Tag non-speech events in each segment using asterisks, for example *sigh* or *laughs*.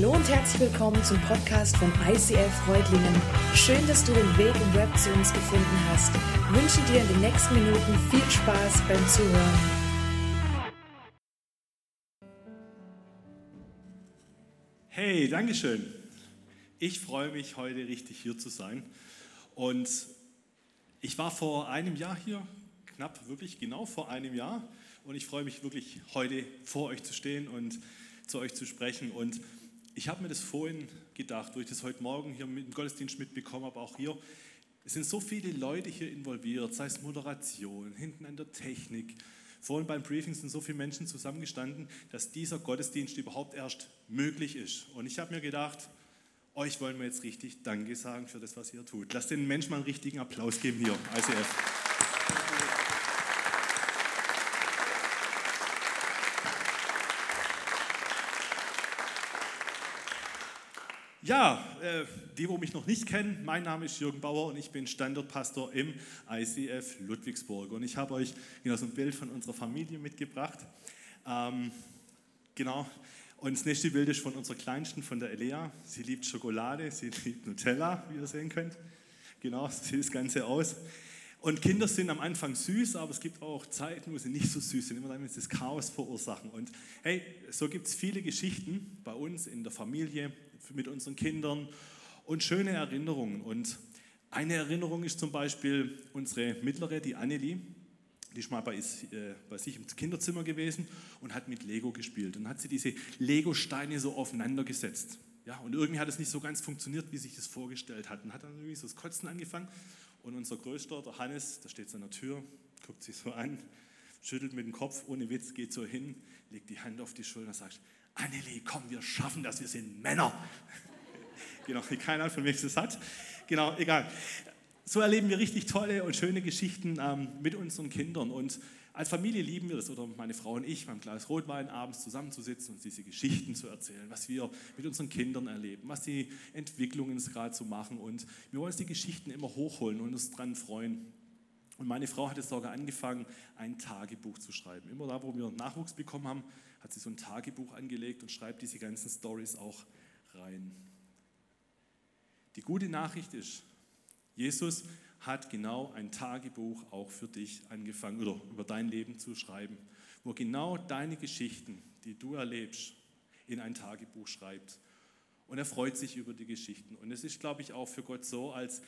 Hallo und herzlich willkommen zum Podcast von ICF Freudlingen. Schön, dass du den Weg im Web zu uns gefunden hast. Ich wünsche dir in den nächsten Minuten viel Spaß beim Zuhören. Hey, Dankeschön. Ich freue mich, heute richtig hier zu sein. Und ich war vor einem Jahr hier, knapp wirklich genau vor einem Jahr. Und ich freue mich wirklich, heute vor euch zu stehen und zu euch zu sprechen. Und ich habe mir das vorhin gedacht, durch das heute Morgen hier mit dem Gottesdienst mitbekommen habe, auch hier. Es sind so viele Leute hier involviert, sei es Moderation, hinten an der Technik. Vorhin beim Briefing sind so viele Menschen zusammengestanden, dass dieser Gottesdienst überhaupt erst möglich ist. Und ich habe mir gedacht, euch wollen wir jetzt richtig Danke sagen für das, was ihr tut. Lasst den Menschen mal einen richtigen Applaus geben hier, ICF. Ja, äh, die, wo mich noch nicht kennen, mein Name ist Jürgen Bauer und ich bin Standortpastor im ICF Ludwigsburg. Und ich habe euch genau so ein Bild von unserer Familie mitgebracht. Ähm, genau. Und das nächste Bild ist von unserer Kleinsten, von der Elea. Sie liebt Schokolade, sie *laughs* liebt Nutella, wie ihr sehen könnt. Genau, *laughs* so sieht das Ganze aus. Und Kinder sind am Anfang süß, aber es gibt auch Zeiten, wo sie nicht so süß sind, immer dann, wenn sie das Chaos verursachen. Und hey, so gibt es viele Geschichten bei uns in der Familie, mit unseren Kindern und schöne Erinnerungen. Und eine Erinnerung ist zum Beispiel unsere mittlere, die Annelie. Die ist mal bei, äh, bei sich im Kinderzimmer gewesen und hat mit Lego gespielt. Und hat sie diese Lego-Steine so aufeinander gesetzt. Ja, und irgendwie hat es nicht so ganz funktioniert, wie sich das vorgestellt hat. Und hat dann irgendwie so das Kotzen angefangen. Und unser Größter, der Hannes, der steht so an der Tür, guckt sich so an, schüttelt mit dem Kopf, ohne Witz, geht so hin, legt die Hand auf die Schulter und sagt, Annelie, komm, wir schaffen das, wir sind Männer. *laughs* genau, keine Ahnung, von wem es hat. Genau, egal. So erleben wir richtig tolle und schöne Geschichten ähm, mit unseren Kindern. Und als Familie lieben wir das, oder meine Frau und ich, beim Glas Rotwein abends zusammenzusitzen und diese Geschichten zu erzählen, was wir mit unseren Kindern erleben, was die Entwicklungen gerade so machen. Und wir wollen uns die Geschichten immer hochholen und uns daran freuen. Und meine Frau hat jetzt sogar angefangen, ein Tagebuch zu schreiben. Immer da, wo wir Nachwuchs bekommen haben, hat sie so ein Tagebuch angelegt und schreibt diese ganzen Stories auch rein. Die gute Nachricht ist, Jesus hat genau ein Tagebuch auch für dich angefangen oder über dein Leben zu schreiben, wo genau deine Geschichten, die du erlebst, in ein Tagebuch schreibt. Und er freut sich über die Geschichten. Und es ist, glaube ich, auch für Gott so, als,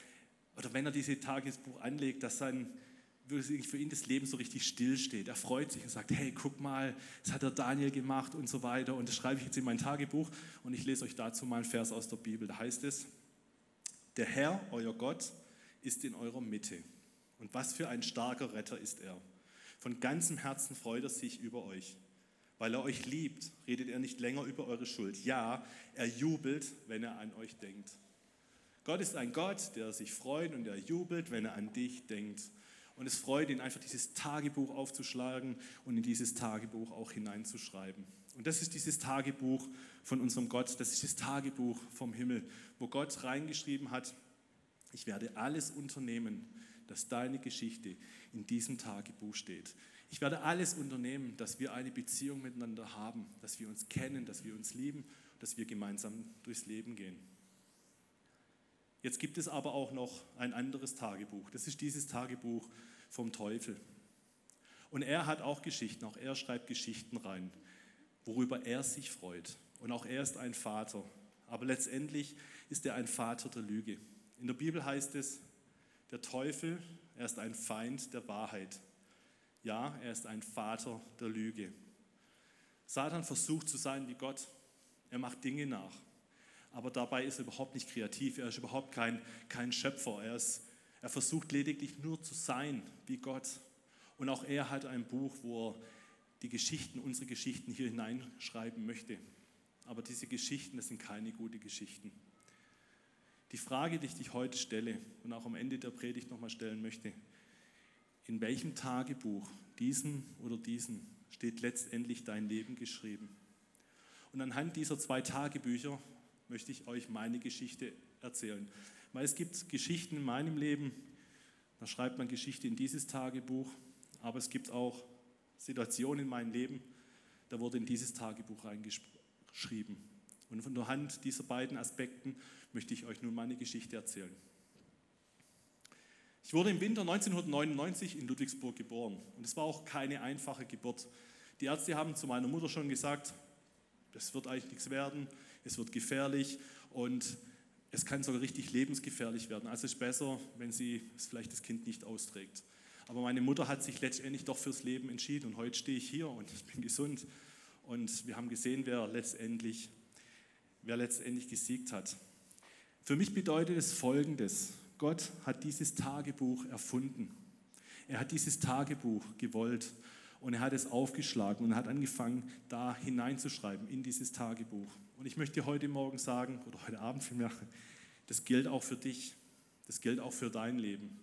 oder wenn er dieses Tagebuch anlegt, dass sein für ihn das Leben so richtig stillsteht. Er freut sich und sagt, hey, guck mal, das hat der Daniel gemacht und so weiter. Und das schreibe ich jetzt in mein Tagebuch und ich lese euch dazu mal einen Vers aus der Bibel. Da heißt es, der Herr, euer Gott, ist in eurer Mitte. Und was für ein starker Retter ist er. Von ganzem Herzen freut er sich über euch. Weil er euch liebt, redet er nicht länger über eure Schuld. Ja, er jubelt, wenn er an euch denkt. Gott ist ein Gott, der sich freut und der jubelt, wenn er an dich denkt. Und es freut ihn einfach, dieses Tagebuch aufzuschlagen und in dieses Tagebuch auch hineinzuschreiben. Und das ist dieses Tagebuch von unserem Gott, das ist das Tagebuch vom Himmel, wo Gott reingeschrieben hat, ich werde alles unternehmen, dass deine Geschichte in diesem Tagebuch steht. Ich werde alles unternehmen, dass wir eine Beziehung miteinander haben, dass wir uns kennen, dass wir uns lieben, dass wir gemeinsam durchs Leben gehen. Jetzt gibt es aber auch noch ein anderes Tagebuch. Das ist dieses Tagebuch vom Teufel. Und er hat auch Geschichten, auch er schreibt Geschichten rein, worüber er sich freut. Und auch er ist ein Vater. Aber letztendlich ist er ein Vater der Lüge. In der Bibel heißt es, der Teufel, er ist ein Feind der Wahrheit. Ja, er ist ein Vater der Lüge. Satan versucht zu sein wie Gott. Er macht Dinge nach. Aber dabei ist er überhaupt nicht kreativ. Er ist überhaupt kein, kein Schöpfer. Er ist er versucht lediglich nur zu sein wie Gott. Und auch er hat ein Buch, wo er die Geschichten, unsere Geschichten hier hineinschreiben möchte. Aber diese Geschichten, das sind keine guten Geschichten. Die Frage, die ich dich heute stelle und auch am Ende der Predigt nochmal stellen möchte, in welchem Tagebuch, diesen oder diesen, steht letztendlich dein Leben geschrieben? Und anhand dieser zwei Tagebücher möchte ich euch meine Geschichte erzählen. Weil es gibt Geschichten in meinem Leben, da schreibt man Geschichte in dieses Tagebuch, aber es gibt auch Situationen in meinem Leben, da wurde in dieses Tagebuch reingeschrieben. Und von der Hand dieser beiden Aspekten möchte ich euch nun meine Geschichte erzählen. Ich wurde im Winter 1999 in Ludwigsburg geboren und es war auch keine einfache Geburt. Die Ärzte haben zu meiner Mutter schon gesagt, das wird eigentlich nichts werden, es wird gefährlich und es kann sogar richtig lebensgefährlich werden. Also es ist besser, wenn sie vielleicht das Kind nicht austrägt. Aber meine Mutter hat sich letztendlich doch fürs Leben entschieden und heute stehe ich hier und ich bin gesund. Und wir haben gesehen, wer letztendlich, wer letztendlich gesiegt hat. Für mich bedeutet es Folgendes. Gott hat dieses Tagebuch erfunden. Er hat dieses Tagebuch gewollt und er hat es aufgeschlagen und hat angefangen, da hineinzuschreiben in dieses Tagebuch. Und ich möchte heute Morgen sagen, oder heute Abend vielmehr, das gilt auch für dich, das gilt auch für dein Leben.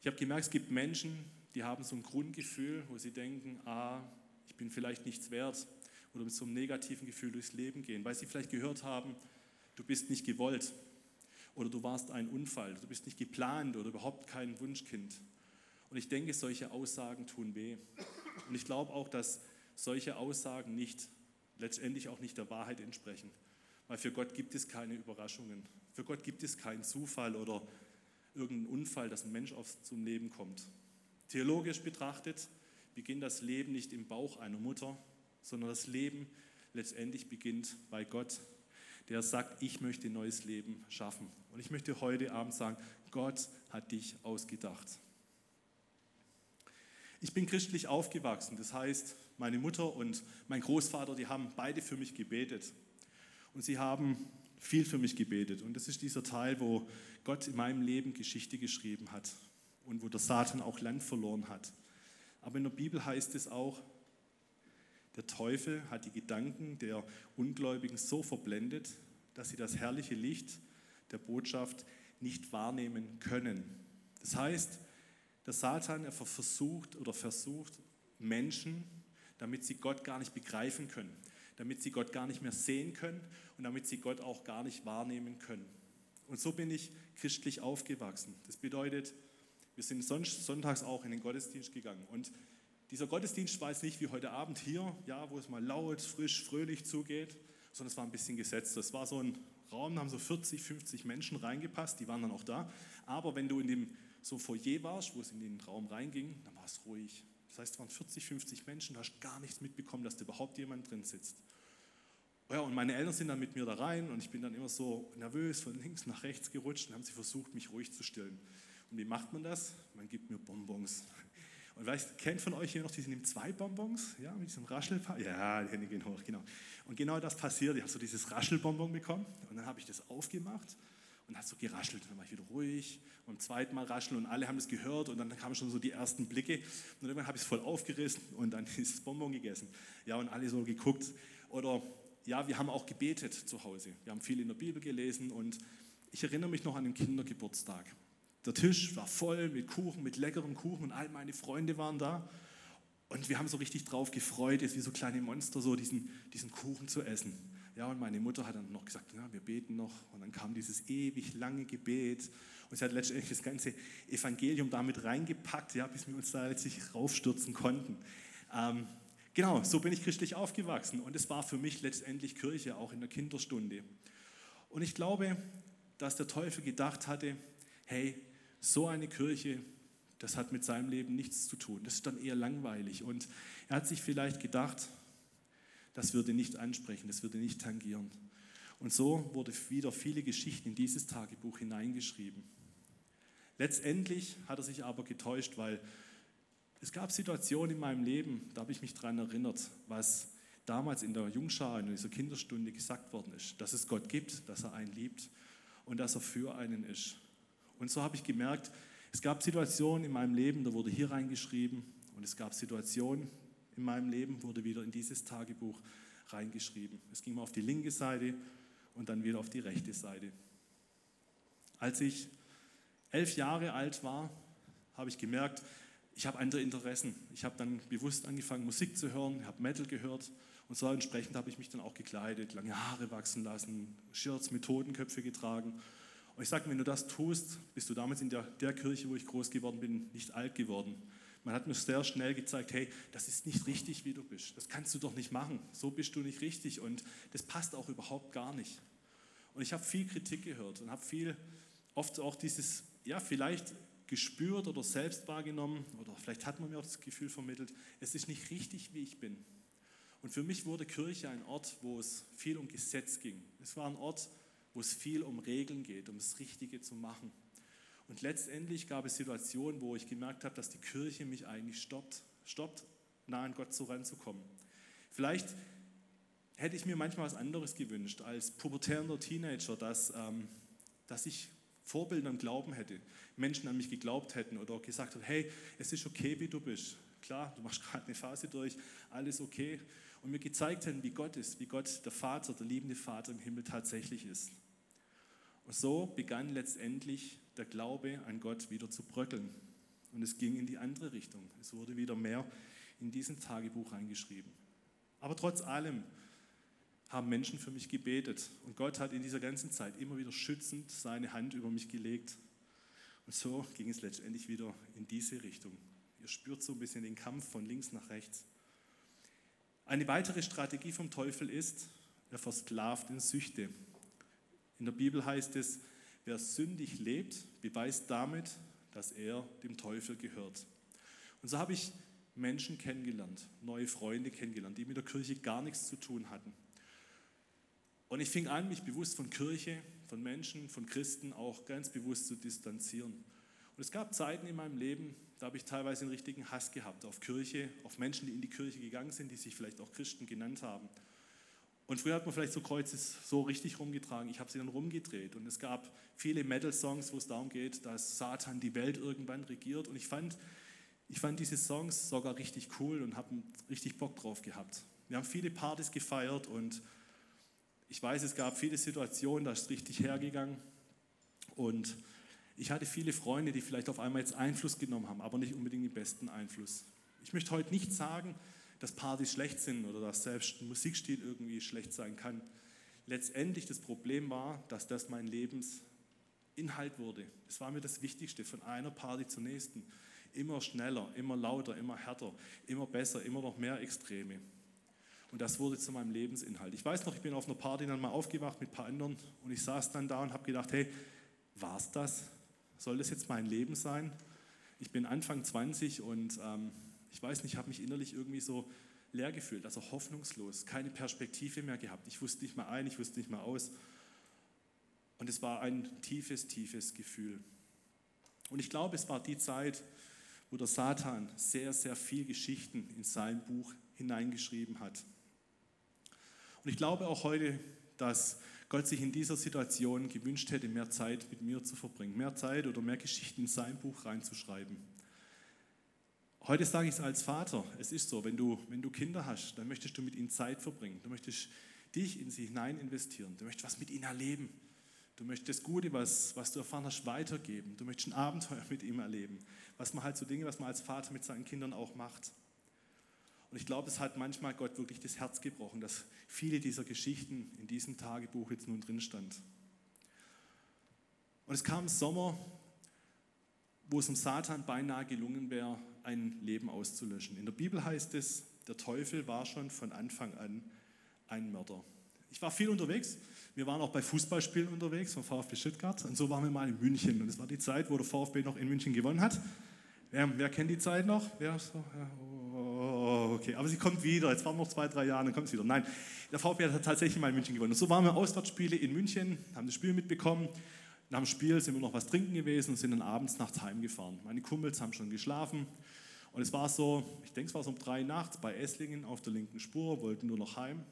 Ich habe gemerkt, es gibt Menschen, die haben so ein Grundgefühl, wo sie denken, ah, ich bin vielleicht nichts wert oder mit so einem negativen Gefühl durchs Leben gehen, weil sie vielleicht gehört haben, du bist nicht gewollt oder du warst ein Unfall, du bist nicht geplant oder überhaupt kein Wunschkind. Und ich denke, solche Aussagen tun weh. Und ich glaube auch, dass solche Aussagen nicht, letztendlich auch nicht der Wahrheit entsprechen. Weil für Gott gibt es keine Überraschungen. Für Gott gibt es keinen Zufall oder irgendeinen Unfall, dass ein Mensch aufs, zum Leben kommt. Theologisch betrachtet beginnt das Leben nicht im Bauch einer Mutter, sondern das Leben letztendlich beginnt bei Gott, der sagt, ich möchte ein neues Leben schaffen. Und ich möchte heute Abend sagen, Gott hat dich ausgedacht. Ich bin christlich aufgewachsen, das heißt, meine Mutter und mein Großvater, die haben beide für mich gebetet. Und sie haben viel für mich gebetet. Und das ist dieser Teil, wo Gott in meinem Leben Geschichte geschrieben hat und wo der Satan auch Land verloren hat. Aber in der Bibel heißt es auch, der Teufel hat die Gedanken der Ungläubigen so verblendet, dass sie das herrliche Licht der Botschaft nicht wahrnehmen können. Das heißt, der Satan er versucht oder versucht Menschen, damit sie Gott gar nicht begreifen können, damit sie Gott gar nicht mehr sehen können und damit sie Gott auch gar nicht wahrnehmen können. Und so bin ich christlich aufgewachsen. Das bedeutet, wir sind sonntags auch in den Gottesdienst gegangen. Und dieser Gottesdienst war jetzt nicht wie heute Abend hier, ja, wo es mal laut, frisch, fröhlich zugeht, sondern es war ein bisschen gesetzt. Es war so ein Raum, da haben so 40, 50 Menschen reingepasst, die waren dann auch da. Aber wenn du in dem so Foyer warst, wo es in den Raum reinging, dann war es ruhig. Das heißt, es waren 40, 50 Menschen, du hast gar nichts mitbekommen, dass da überhaupt jemand drin sitzt. Ja, und meine Eltern sind dann mit mir da rein und ich bin dann immer so nervös von links nach rechts gerutscht und haben sie versucht, mich ruhig zu stellen. Und wie macht man das? Man gibt mir Bonbons. Und weißt, kennt von euch hier noch diese zwei Bonbons? Ja, mit diesem Raschelpaar? Ja, die Hände gehen hoch, genau. Und genau das passiert. Ich habe so dieses Raschelbonbon bekommen und dann habe ich das aufgemacht und hat so geraschelt. Und dann war ich wieder ruhig und beim rascheln und alle haben es gehört und dann kamen schon so die ersten Blicke und irgendwann habe ich es voll aufgerissen und dann *laughs* ist das Bonbon gegessen. Ja, und alle so geguckt. Oder ja, wir haben auch gebetet zu Hause. Wir haben viel in der Bibel gelesen und ich erinnere mich noch an den Kindergeburtstag. Der Tisch war voll mit Kuchen, mit leckerem Kuchen und all meine Freunde waren da. Und wir haben so richtig drauf gefreut, jetzt wie so kleine Monster, so diesen, diesen Kuchen zu essen. Ja, und meine Mutter hat dann noch gesagt, ja, wir beten noch. Und dann kam dieses ewig lange Gebet. Und sie hat letztendlich das ganze Evangelium damit reingepackt, ja, bis wir uns da letztlich raufstürzen konnten. Ähm, genau, so bin ich christlich aufgewachsen. Und es war für mich letztendlich Kirche, auch in der Kinderstunde. Und ich glaube, dass der Teufel gedacht hatte, hey, so eine Kirche, das hat mit seinem Leben nichts zu tun. Das ist dann eher langweilig. Und er hat sich vielleicht gedacht, das würde nicht ansprechen, das würde nicht tangieren. Und so wurde wieder viele Geschichten in dieses Tagebuch hineingeschrieben. Letztendlich hat er sich aber getäuscht, weil es gab Situationen in meinem Leben, da habe ich mich daran erinnert, was damals in der Jungschar, in dieser Kinderstunde gesagt worden ist, dass es Gott gibt, dass er einen liebt und dass er für einen ist. Und so habe ich gemerkt, es gab Situationen in meinem Leben, da wurde hier reingeschrieben und es gab Situationen, in meinem Leben wurde wieder in dieses Tagebuch reingeschrieben. Es ging mal auf die linke Seite und dann wieder auf die rechte Seite. Als ich elf Jahre alt war, habe ich gemerkt, ich habe andere Interessen. Ich habe dann bewusst angefangen, Musik zu hören, habe Metal gehört und so entsprechend habe ich mich dann auch gekleidet, lange Haare wachsen lassen, Shirts mit Totenköpfe getragen. Und ich sage, wenn du das tust, bist du damals in der, der Kirche, wo ich groß geworden bin, nicht alt geworden Man hat mir sehr schnell gezeigt, hey, das ist nicht richtig, wie du bist. Das kannst du doch nicht machen. So bist du nicht richtig und das passt auch überhaupt gar nicht. Und ich habe viel Kritik gehört und habe viel, oft auch dieses, ja, vielleicht gespürt oder selbst wahrgenommen oder vielleicht hat man mir auch das Gefühl vermittelt, es ist nicht richtig, wie ich bin. Und für mich wurde Kirche ein Ort, wo es viel um Gesetz ging. Es war ein Ort, wo es viel um Regeln geht, um das Richtige zu machen. Und letztendlich gab es Situationen, wo ich gemerkt habe, dass die Kirche mich eigentlich stoppt, stoppt, nah an Gott so ranzukommen. Vielleicht hätte ich mir manchmal was anderes gewünscht als pubertärender Teenager, dass, ähm, dass ich Vorbilder im Glauben hätte, Menschen an mich geglaubt hätten oder gesagt hätten, hey, es ist okay, wie du bist. Klar, du machst *laughs* gerade eine Phase durch, alles okay. Und mir gezeigt hätten, wie Gott ist, wie Gott der Vater, der liebende Vater im Himmel tatsächlich ist. Und so begann letztendlich der Glaube an Gott wieder zu bröckeln. Und es ging in die andere Richtung. Es wurde wieder mehr in diesem Tagebuch eingeschrieben. Aber trotz allem haben Menschen für mich gebetet. Und Gott hat in dieser ganzen Zeit immer wieder schützend seine Hand über mich gelegt. Und so ging es letztendlich wieder in diese Richtung. Ihr spürt so ein bisschen den Kampf von links nach rechts. Eine weitere Strategie vom Teufel ist, er versklavt in Süchte. In der Bibel heißt es, wer sündig lebt, beweist damit, dass er dem Teufel gehört. Und so habe ich Menschen kennengelernt, neue Freunde kennengelernt, die mit der Kirche gar nichts zu tun hatten. Und ich fing an, mich bewusst von Kirche, von Menschen, von Christen auch ganz bewusst zu distanzieren. Und es gab Zeiten in meinem Leben, da habe ich teilweise einen richtigen Hass gehabt auf Kirche, auf Menschen, die in die Kirche gegangen sind, die sich vielleicht auch Christen genannt haben. Und früher hat man vielleicht so Kreuze so richtig rumgetragen. Ich habe sie dann rumgedreht. Und es gab viele Metal-Songs, wo es darum geht, dass Satan die Welt irgendwann regiert. Und ich fand, ich fand diese Songs sogar richtig cool und habe richtig Bock drauf gehabt. Wir haben viele Partys gefeiert und ich weiß, es gab viele Situationen, da ist es richtig hergegangen. Und ich hatte viele Freunde, die vielleicht auf einmal jetzt Einfluss genommen haben, aber nicht unbedingt den besten Einfluss. Ich möchte heute nicht sagen, dass Partys schlecht sind oder dass selbst ein Musikstil irgendwie schlecht sein kann. Letztendlich das Problem war, dass das mein Lebensinhalt wurde. Es war mir das Wichtigste, von einer Party zur nächsten. Immer schneller, immer lauter, immer härter, immer besser, immer noch mehr Extreme. Und das wurde zu meinem Lebensinhalt. Ich weiß noch, ich bin auf einer Party dann mal aufgewacht mit ein paar anderen und ich saß dann da und habe gedacht, hey, war es das? Soll das jetzt mein Leben sein? Ich bin Anfang 20 und ähm, ich weiß nicht, ich habe mich innerlich irgendwie so leer gefühlt, also hoffnungslos, keine Perspektive mehr gehabt. Ich wusste nicht mehr ein, ich wusste nicht mehr aus. Und es war ein tiefes, tiefes Gefühl. Und ich glaube, es war die Zeit, wo der Satan sehr, sehr viel Geschichten in sein Buch hineingeschrieben hat. Und ich glaube auch heute, dass Gott sich in dieser Situation gewünscht hätte, mehr Zeit mit mir zu verbringen, mehr Zeit oder mehr Geschichten in sein Buch reinzuschreiben. Heute sage ich es als Vater, es ist so, wenn du, wenn du Kinder hast, dann möchtest du mit ihnen Zeit verbringen, du möchtest dich in sie hinein investieren, du möchtest was mit ihnen erleben, du möchtest das Gute, was, was du erfahren hast, weitergeben, du möchtest ein Abenteuer mit ihm erleben, was man halt so Dinge, was man als Vater mit seinen Kindern auch macht. Und ich glaube, es hat manchmal Gott wirklich das Herz gebrochen, dass viele dieser Geschichten in diesem Tagebuch jetzt nun drin stand. Und es kam Sommer, wo es um Satan beinahe gelungen wäre, ein Leben auszulöschen. In der Bibel heißt es, der Teufel war schon von Anfang an ein Mörder. Ich war viel unterwegs. Wir waren auch bei Fußballspielen unterwegs vom VfB Stuttgart. Und so waren wir mal in München. Und es war die Zeit, wo der VfB noch in München gewonnen hat. Wer, wer kennt die Zeit noch? Wer so? Ja, oh, okay, aber sie kommt wieder. Jetzt waren noch zwei, drei Jahre, dann kommt sie wieder. Nein, der VfB hat tatsächlich mal in München gewonnen. Und so waren wir Auswärtsspiele in München, haben das Spiel mitbekommen. Nach dem Spiel sind wir noch was trinken gewesen und sind dann abends nachts heimgefahren. Meine Kumpels haben schon geschlafen. Und es war so, ich denke, es war so um drei nachts bei Esslingen auf der linken Spur, wollten nur noch heim.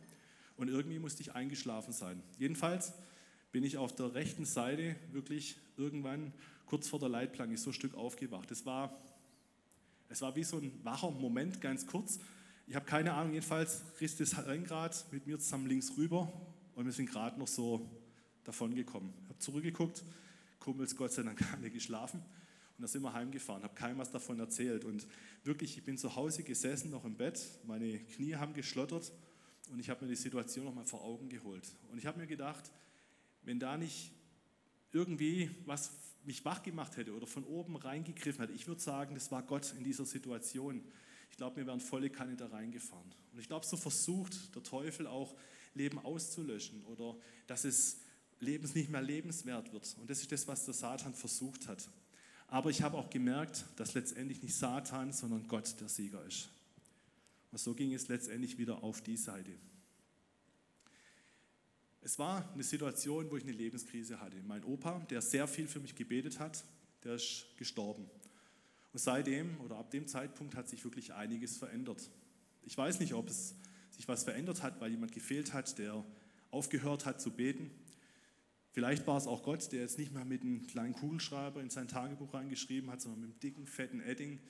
Und irgendwie musste ich eingeschlafen sein. Jedenfalls bin ich auf der rechten Seite wirklich irgendwann kurz vor der Leitplanke so ein Stück aufgewacht. Es war es war wie so ein wacher Moment, ganz kurz. Ich habe keine Ahnung, jedenfalls riss das Rennrad mit mir zusammen links rüber und wir sind gerade noch so davon gekommen. Ich habe zurückgeguckt, Kumpels Gott sei Dank *laughs* alle geschlafen und da sind wir heimgefahren, habe keinem was davon erzählt und wirklich, ich bin zu Hause gesessen, noch im Bett, meine Knie haben geschlottert und ich habe mir die Situation nochmal vor Augen geholt und ich habe mir gedacht, wenn da nicht irgendwie was mich wach gemacht hätte oder von oben reingegriffen hätte. Ich würde sagen, das war Gott in dieser Situation. Ich glaube, wir wären volle Kanne da reingefahren. Und ich glaube, so versucht der Teufel auch Leben auszulöschen oder dass es Lebens nicht mehr lebenswert wird. Und das ist das, was der Satan versucht hat. Aber ich habe auch gemerkt, dass letztendlich nicht Satan, sondern Gott der Sieger ist. Und so ging es letztendlich wieder auf die Seite. Es war eine Situation, wo ich eine Lebenskrise hatte. Mein Opa, der sehr viel für mich gebetet hat, der ist gestorben. Und seitdem oder ab dem Zeitpunkt hat sich wirklich einiges verändert. Ich weiß nicht, ob es sich was verändert hat, weil jemand gefehlt hat, der aufgehört hat zu beten. Vielleicht war es auch Gott, der jetzt nicht mehr mit einem kleinen Kugelschreiber in sein Tagebuch reingeschrieben hat, sondern mit einem dicken, fetten Edding,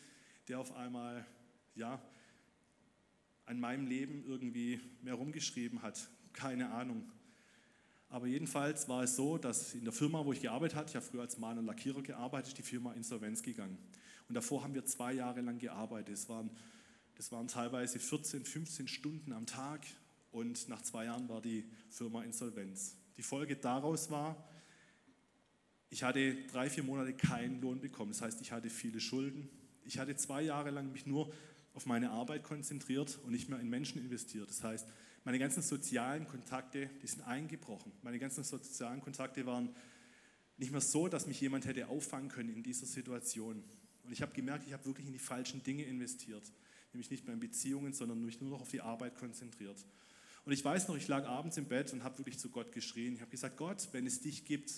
der auf einmal ja, an meinem Leben irgendwie mehr rumgeschrieben hat. Keine Ahnung. Aber jedenfalls war es so, dass in der Firma, wo ich gearbeitet habe, ich habe früher als Maler und Lackierer gearbeitet, ist die Firma insolvenz gegangen. Und davor haben wir zwei Jahre lang gearbeitet. Es waren, das waren teilweise 14, 15 Stunden am Tag und nach zwei Jahren war die Firma insolvenz. Die Folge daraus war, ich hatte drei, vier Monate keinen Lohn bekommen. Das heißt, ich hatte viele Schulden. Ich hatte zwei Jahre lang mich nur auf meine Arbeit konzentriert und nicht mehr in Menschen investiert. Das heißt, meine ganzen sozialen Kontakte, die sind eingebrochen. Meine ganzen sozialen Kontakte waren nicht mehr so, dass mich jemand hätte auffangen können in dieser Situation. Und ich habe gemerkt, ich habe wirklich in die falschen Dinge investiert. Nämlich nicht mehr in Beziehungen, sondern mich nur noch auf die Arbeit konzentriert. Und ich weiß noch, ich lag abends im Bett und habe wirklich zu Gott geschrien. Ich habe gesagt, Gott, wenn es dich gibt,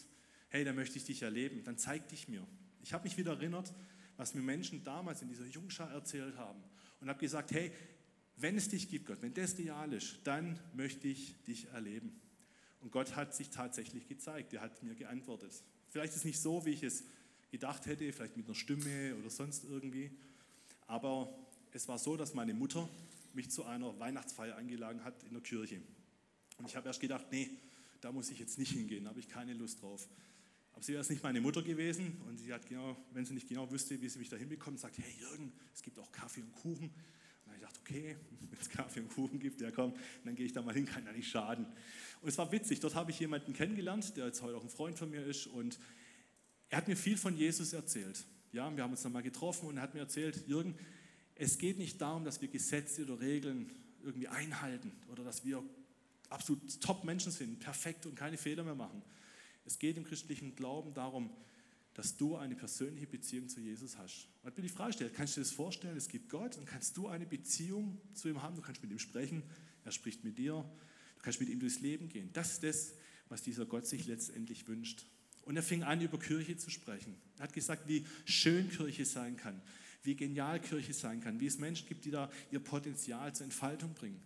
hey, dann möchte ich dich erleben, dann zeig dich mir. Ich habe mich wieder erinnert, was mir Menschen damals in dieser Jungschar erzählt haben und habe gesagt, hey, wenn es dich gibt, Gott, wenn das real ist, dann möchte ich dich erleben. Und Gott hat sich tatsächlich gezeigt, er hat mir geantwortet. Vielleicht ist es nicht so, wie ich es gedacht hätte, vielleicht mit einer Stimme oder sonst irgendwie, aber es war so, dass meine Mutter mich zu einer Weihnachtsfeier eingeladen hat in der Kirche. Und ich habe erst gedacht, nee, da muss ich jetzt nicht hingehen, da habe ich keine Lust drauf. Aber sie wäre nicht meine Mutter gewesen und sie hat genau, wenn sie nicht genau wüsste, wie sie mich da hinbekommt, sagt, hey Jürgen, es gibt auch Kaffee und Kuchen. Und dann habe ich gedacht, okay, *laughs* wenn es Kaffee und Kuchen gibt, ja komm, dann gehe ich da mal hin, kann ja nicht schaden. Und es war witzig, dort habe ich jemanden kennengelernt, der jetzt heute auch ein Freund von mir ist und er hat mir viel von Jesus erzählt. Ja, wir haben uns dann mal getroffen und er hat mir erzählt, Jürgen, es geht nicht darum, dass wir Gesetze oder Regeln irgendwie einhalten oder dass wir absolut Top-Menschen sind, perfekt und keine Fehler mehr machen. Es geht im christlichen Glauben darum, dass du eine persönliche Beziehung zu Jesus hast. Und will die Frage stellen, kannst du dir das vorstellen? Es gibt Gott und kannst du eine Beziehung zu ihm haben? Du kannst mit ihm sprechen, er spricht mit dir, du kannst mit ihm durchs Leben gehen. Das ist das, was dieser Gott sich letztendlich wünscht. Und er fing an, über Kirche zu sprechen. Er hat gesagt, wie schön Kirche sein kann, wie genial Kirche sein kann, wie es Menschen gibt, die da ihr Potenzial zur Entfaltung bringen,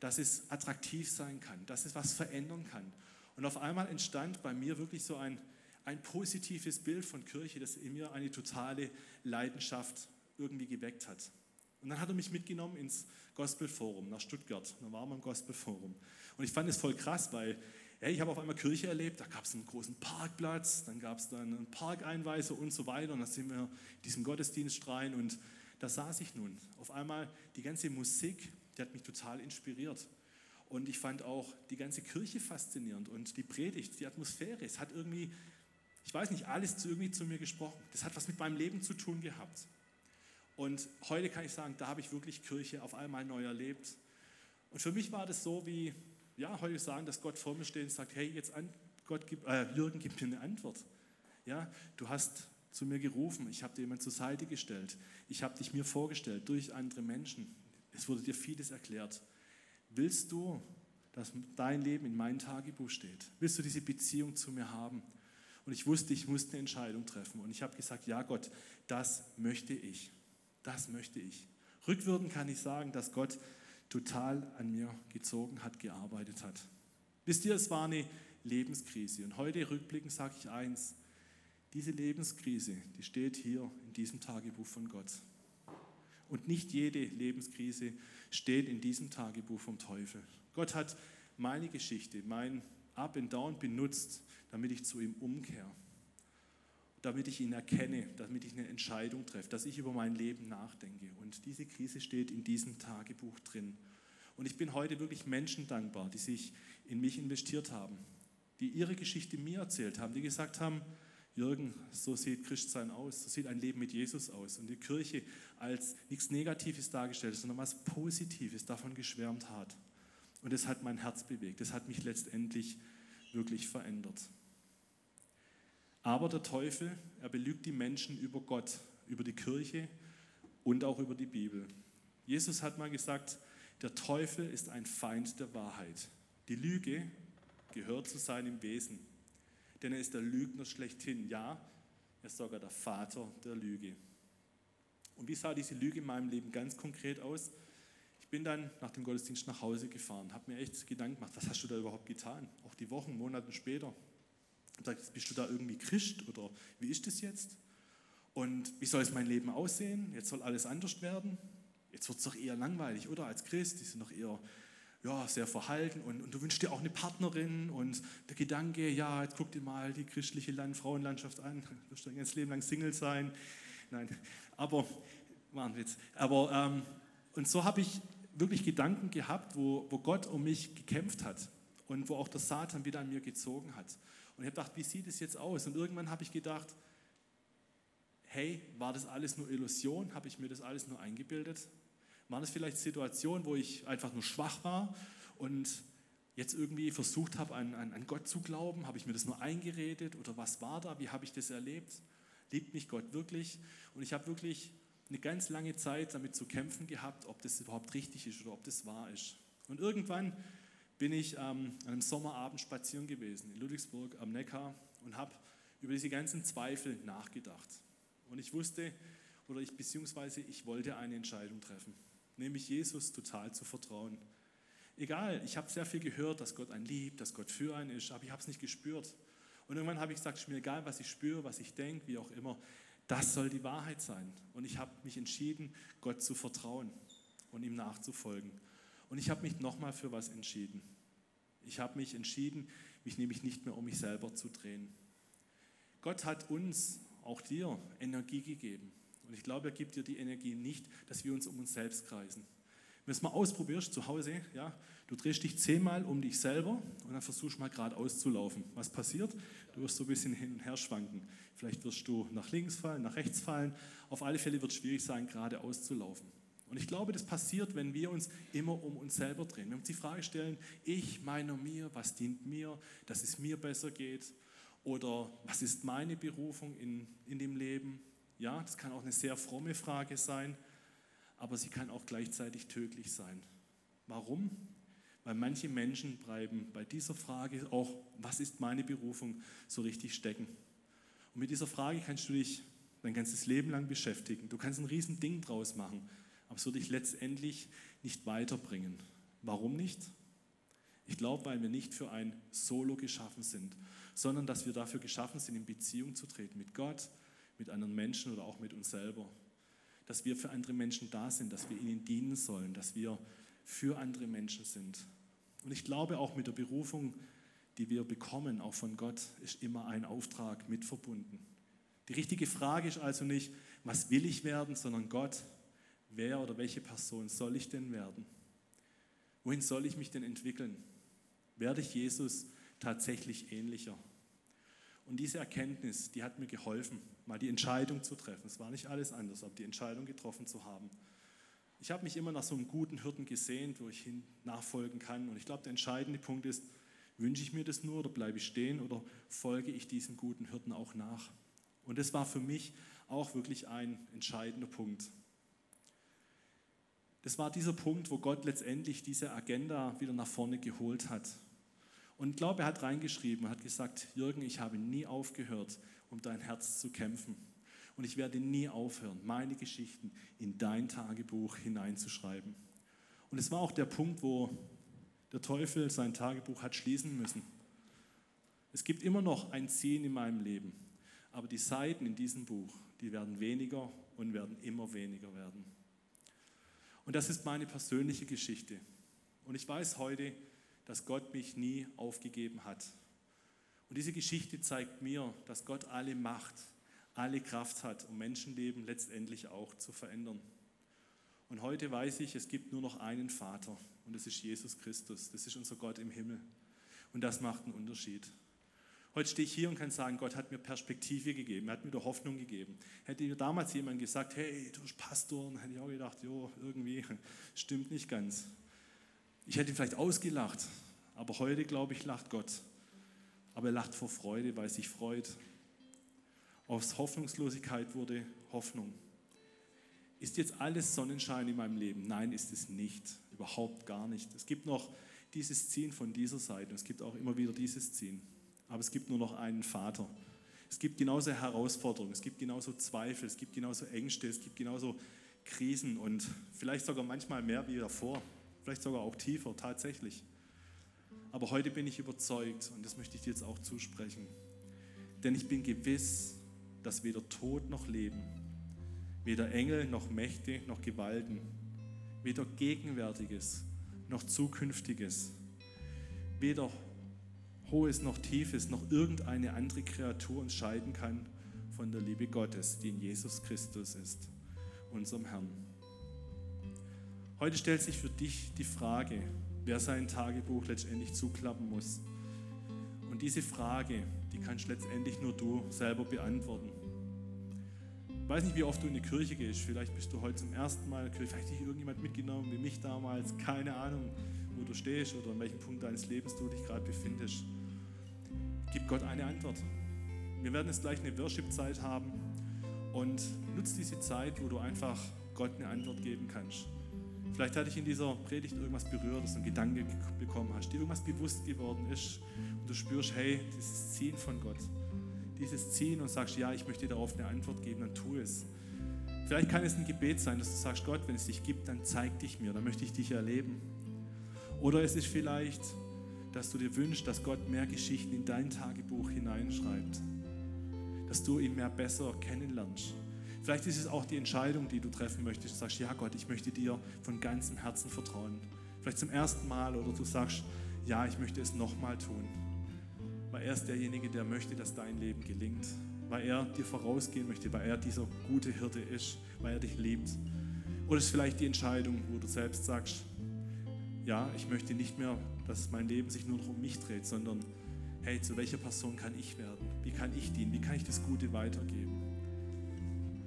dass es attraktiv sein kann, dass es was verändern kann. Und auf einmal entstand bei mir wirklich so ein, ein positives Bild von Kirche, das in mir eine totale Leidenschaft irgendwie geweckt hat. Und dann hat er mich mitgenommen ins Gospelforum nach Stuttgart. Da waren wir im Gospelforum. Und ich fand es voll krass, weil hey, ich habe auf einmal Kirche erlebt, da gab es einen großen Parkplatz, dann gab es dann einen Parkeinweiser und so weiter. Und dann sind wir in diesem Gottesdienst rein und da saß ich nun. Auf einmal die ganze Musik, die hat mich total inspiriert. Und ich fand auch die ganze Kirche faszinierend und die Predigt, die Atmosphäre. Es hat irgendwie, ich weiß nicht, alles irgendwie zu mir gesprochen. Das hat was mit meinem Leben zu tun gehabt. Und heute kann ich sagen, da habe ich wirklich Kirche auf einmal neu erlebt. Und für mich war das so wie, ja, heute sagen, dass Gott vor mir steht und sagt, hey, jetzt an, Gott, gib, äh, Jürgen, gib mir eine Antwort. Ja, du hast zu mir gerufen, ich habe dir jemand zur Seite gestellt, ich habe dich mir vorgestellt durch andere Menschen. Es wurde dir vieles erklärt. Willst du, dass dein Leben in mein Tagebuch steht? Willst du diese Beziehung zu mir haben? Und ich wusste, ich musste eine Entscheidung treffen. Und ich habe gesagt, ja Gott, das möchte ich. Das möchte ich. Rückwirkend kann ich sagen, dass Gott total an mir gezogen hat, gearbeitet hat. Wisst ihr, es war eine Lebenskrise. Und heute rückblickend sage ich eins, diese Lebenskrise, die steht hier in diesem Tagebuch von Gott. Und nicht jede Lebenskrise steht in diesem Tagebuch vom Teufel. Gott hat meine Geschichte, mein Up and Down benutzt, damit ich zu ihm umkehre damit ich ihn erkenne, damit ich eine Entscheidung treffe, dass ich über mein Leben nachdenke. Und diese Krise steht in diesem Tagebuch drin. Und ich bin heute wirklich Menschen dankbar, die sich in mich investiert haben, die ihre Geschichte mir erzählt haben, die gesagt haben, Jürgen, so sieht Christsein aus, so sieht ein Leben mit Jesus aus. Und die Kirche als nichts Negatives dargestellt, sondern was Positives davon geschwärmt hat. Und das hat mein Herz bewegt, das hat mich letztendlich wirklich verändert. Aber der Teufel, er belügt die Menschen über Gott, über die Kirche und auch über die Bibel. Jesus hat mal gesagt, der Teufel ist ein Feind der Wahrheit. Die Lüge gehört zu seinem Wesen, denn er ist der Lügner schlechthin. Ja, er ist sogar der Vater der Lüge. Und wie sah diese Lüge in meinem Leben ganz konkret aus? Ich bin dann nach dem Gottesdienst nach Hause gefahren, habe mir echt Gedanken gemacht, was hast du da überhaupt getan? Auch die Wochen, Monate später. Habe gesagt, bist du da irgendwie Christ oder wie ist das jetzt? Und wie soll es mein Leben aussehen? Jetzt soll alles anders werden. Jetzt wird es doch eher langweilig, oder? Als Christ, die sind doch eher ja, sehr verhalten und, und, du wünschst dir auch eine Partnerin und der Gedanke, ja, jetzt guck dir mal die christliche Land Frauenlandschaft an, *laughs* du wirst dein ganzes Leben lang Single sein. Nein, aber, war ein Witz. Aber, ähm, und so habe ich wirklich Gedanken gehabt, wo, wo Gott um mich gekämpft hat und wo auch der Satan wieder an mir gezogen hat. Und ich habe gedacht, wie sieht es jetzt aus? Und irgendwann habe ich gedacht, hey, war das alles nur Illusion? Habe ich mir das alles nur eingebildet? Waren es vielleicht Situationen, wo ich einfach nur schwach war und jetzt irgendwie versucht habe, an, an, an Gott zu glauben? Habe ich mir das nur eingeredet oder was war da? Wie habe ich das erlebt? Liebt mich Gott wirklich? Und ich habe wirklich eine ganz lange Zeit damit zu kämpfen gehabt, ob das überhaupt richtig ist oder ob das wahr ist. Und irgendwann bin ich ähm, an einem Sommerabend spazieren gewesen in Ludwigsburg am Neckar und habe über diese ganzen Zweifel nachgedacht. Und ich wusste, oder ich beziehungsweise ich wollte eine Entscheidung treffen nämlich Jesus total zu vertrauen. Egal, ich habe sehr viel gehört, dass Gott einen liebt, dass Gott für einen ist, aber ich habe es nicht gespürt. Und irgendwann habe ich gesagt, es ist mir egal, was ich spüre, was ich denke, wie auch immer, das soll die Wahrheit sein. Und ich habe mich entschieden, Gott zu vertrauen und ihm nachzufolgen. Und ich habe mich nochmal für was entschieden. Ich habe mich entschieden, mich nämlich nicht mehr um mich selber zu drehen. Gott hat uns, auch dir, Energie gegeben. Und ich glaube, er gibt dir die Energie nicht, dass wir uns um uns selbst kreisen. Wenn du es mal ausprobierst zu Hause, ja, du drehst dich zehnmal um dich selber und dann versuchst mal geradeaus zu laufen. Was passiert? Du wirst so ein bisschen hin und her schwanken. Vielleicht wirst du nach links fallen, nach rechts fallen. Auf alle Fälle wird es schwierig sein, geradeaus zu laufen. Und ich glaube, das passiert, wenn wir uns immer um uns selber drehen. Wenn wir uns die Frage stellen, ich, meiner, mir, was dient mir, dass es mir besser geht? Oder was ist meine Berufung in, in dem Leben? Ja, das kann auch eine sehr fromme Frage sein, aber sie kann auch gleichzeitig tödlich sein. Warum? Weil manche Menschen bleiben bei dieser Frage auch, was ist meine Berufung, so richtig stecken. Und mit dieser Frage kannst du dich dein ganzes Leben lang beschäftigen. Du kannst ein riesen Ding draus machen, aber es wird dich letztendlich nicht weiterbringen. Warum nicht? Ich glaube, weil wir nicht für ein Solo geschaffen sind, sondern dass wir dafür geschaffen sind, in Beziehung zu treten mit Gott, mit anderen Menschen oder auch mit uns selber. Dass wir für andere Menschen da sind, dass wir ihnen dienen sollen, dass wir für andere Menschen sind. Und ich glaube auch mit der Berufung, die wir bekommen, auch von Gott, ist immer ein Auftrag mit verbunden. Die richtige Frage ist also nicht, was will ich werden, sondern Gott, wer oder welche Person soll ich denn werden? Wohin soll ich mich denn entwickeln? Werde ich Jesus tatsächlich ähnlicher? Und diese Erkenntnis, die hat mir geholfen, mal die Entscheidung zu treffen. Es war nicht alles anders, aber die Entscheidung getroffen zu haben. Ich habe mich immer nach so einem guten Hirten gesehnt, wo ich hin nachfolgen kann. Und ich glaube, der entscheidende Punkt ist, wünsche ich mir das nur oder bleibe ich stehen oder folge ich diesem guten Hirten auch nach? Und das war für mich auch wirklich ein entscheidender Punkt. Das war dieser Punkt, wo Gott letztendlich diese Agenda wieder nach vorne geholt hat. Und ich glaube, er hat reingeschrieben, hat gesagt, Jürgen, ich habe nie aufgehört, um dein Herz zu kämpfen. Und ich werde nie aufhören, meine Geschichten in dein Tagebuch hineinzuschreiben. Und es war auch der Punkt, wo der Teufel sein Tagebuch hat schließen müssen. Es gibt immer noch ein Ziel in meinem Leben, aber die Seiten in diesem Buch, die werden weniger und werden immer weniger werden. Und das ist meine persönliche Geschichte. Und ich weiß heute, dass Gott mich nie aufgegeben hat. Und diese Geschichte zeigt mir, dass Gott alle Macht, alle Kraft hat, um Menschenleben letztendlich auch zu verändern. Und heute weiß ich, es gibt nur noch einen Vater und das ist Jesus Christus. Das ist unser Gott im Himmel. Und das macht einen Unterschied. Heute stehe ich hier und kann sagen, Gott hat mir Perspektive gegeben, er hat mir Hoffnung gegeben. Hätte mir damals jemand gesagt, hey, du bist Pastor, dann hätte ich auch gedacht, jo, irgendwie *laughs* stimmt nicht ganz. Ich hätte ihn vielleicht ausgelacht, aber heute, glaube ich, lacht Gott. Aber er lacht vor Freude, weil er sich freut. Aus Hoffnungslosigkeit wurde Hoffnung. Ist jetzt alles Sonnenschein in meinem Leben? Nein, ist es nicht. Überhaupt gar nicht. Es gibt noch dieses Ziehen von dieser Seite. Es gibt auch immer wieder dieses Ziehen. Aber es gibt nur noch einen Vater. Es gibt genauso Herausforderungen, es gibt genauso Zweifel, es gibt genauso Ängste, es gibt genauso Krisen und vielleicht sogar manchmal mehr wie davor, vielleicht sogar auch tiefer tatsächlich. Aber heute bin ich überzeugt und das möchte ich dir jetzt auch zusprechen. Denn ich bin gewiss, dass weder Tod noch Leben, weder Engel noch Mächte noch Gewalten, weder Gegenwärtiges noch Zukünftiges, weder Hohes noch Tiefes noch irgendeine andere Kreatur uns scheiden kann von der Liebe Gottes, die in Jesus Christus ist, unserem Herrn. Heute stellt sich für dich die Frage, wer sein Tagebuch letztendlich zuklappen muss. Und diese Frage, die kannst letztendlich nur du selber beantworten. Ich weiß nicht, wie oft du in die Kirche gehst. Vielleicht bist du heute zum ersten Mal in der Kirche. Vielleicht hat dich irgendjemand mitgenommen, wie mich damals. Keine Ahnung, wo du stehst oder an welchem Punkt deines Lebens du dich gerade befindest. Gib Gott eine Antwort. Wir werden jetzt gleich eine Worship-Zeit haben und nutz diese Zeit, wo du einfach Gott eine Antwort geben kannst. Vielleicht hat dich in dieser Predigt irgendwas berührt, dass du einen Gedanke bekommen hast, dir irgendwas bewusst geworden ist und du spürst, hey, dieses Ziehen von Gott, dieses Ziehen und sagst, ja, ich möchte darauf eine Antwort geben, dann tu es. Vielleicht kann es ein Gebet sein, dass du sagst, Gott, wenn es dich gibt, dann zeig dich mir, dann möchte ich dich erleben. Oder es ist vielleicht, dass du dir wünschst, dass Gott mehr Geschichten in dein Tagebuch hineinschreibt, dass du ihn mehr besser kennenlernst Vielleicht ist es auch die Entscheidung, die du treffen möchtest. Du sagst, ja Gott, ich möchte dir von ganzem Herzen vertrauen. Vielleicht zum ersten Mal oder du sagst, ja, ich möchte es nochmal tun. Weil er ist derjenige, der möchte, dass dein Leben gelingt. Weil er dir vorausgehen möchte, weil er dieser gute Hirte ist, weil er dich liebt. Oder es ist vielleicht die Entscheidung, wo du selbst sagst, ja, ich möchte nicht mehr, dass mein Leben sich nur noch um mich dreht, sondern hey, zu welcher Person kann ich werden? Wie kann ich dienen? Wie kann ich das Gute weitergeben?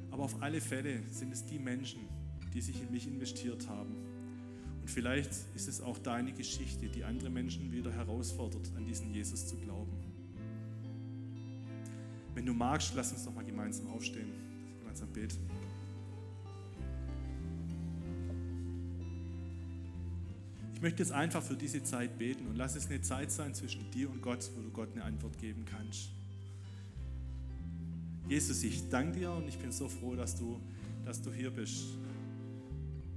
Aber auf alle Fälle sind es die Menschen, die sich in mich investiert haben. Und vielleicht ist es auch deine Geschichte, die andere Menschen wieder herausfordert, an diesen Jesus zu glauben. Wenn du magst, lass uns doch mal gemeinsam aufstehen, gemeinsam beten. Möchte jetzt einfach für diese Zeit beten und lass es eine Zeit sein zwischen dir und Gott, wo du Gott eine Antwort geben kannst. Jesus, ich danke dir und ich bin so froh, dass du, dass du hier bist.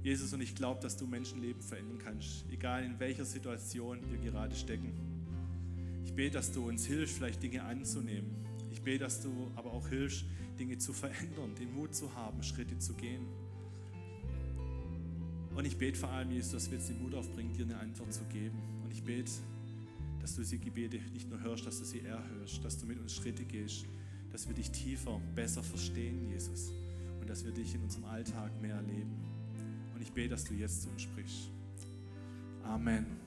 Jesus, und ich glaube, dass du Menschenleben verändern kannst, egal in welcher Situation wir gerade stecken. Ich bete, dass du uns hilfst, vielleicht Dinge anzunehmen. Ich bete, dass du aber auch hilfst, Dinge zu verändern, den Mut zu haben, Schritte zu gehen. Und ich bete vor allem, Jesus, dass wir jetzt den Mut aufbringen, dir eine Antwort zu geben. Und ich bete, dass du diese Gebete nicht nur hörst, dass du sie erhörst, dass du mit uns Schritte gehst, dass wir dich tiefer, besser verstehen, Jesus, und dass wir dich in unserem Alltag mehr erleben. Und ich bete, dass du jetzt zu uns sprichst. Amen.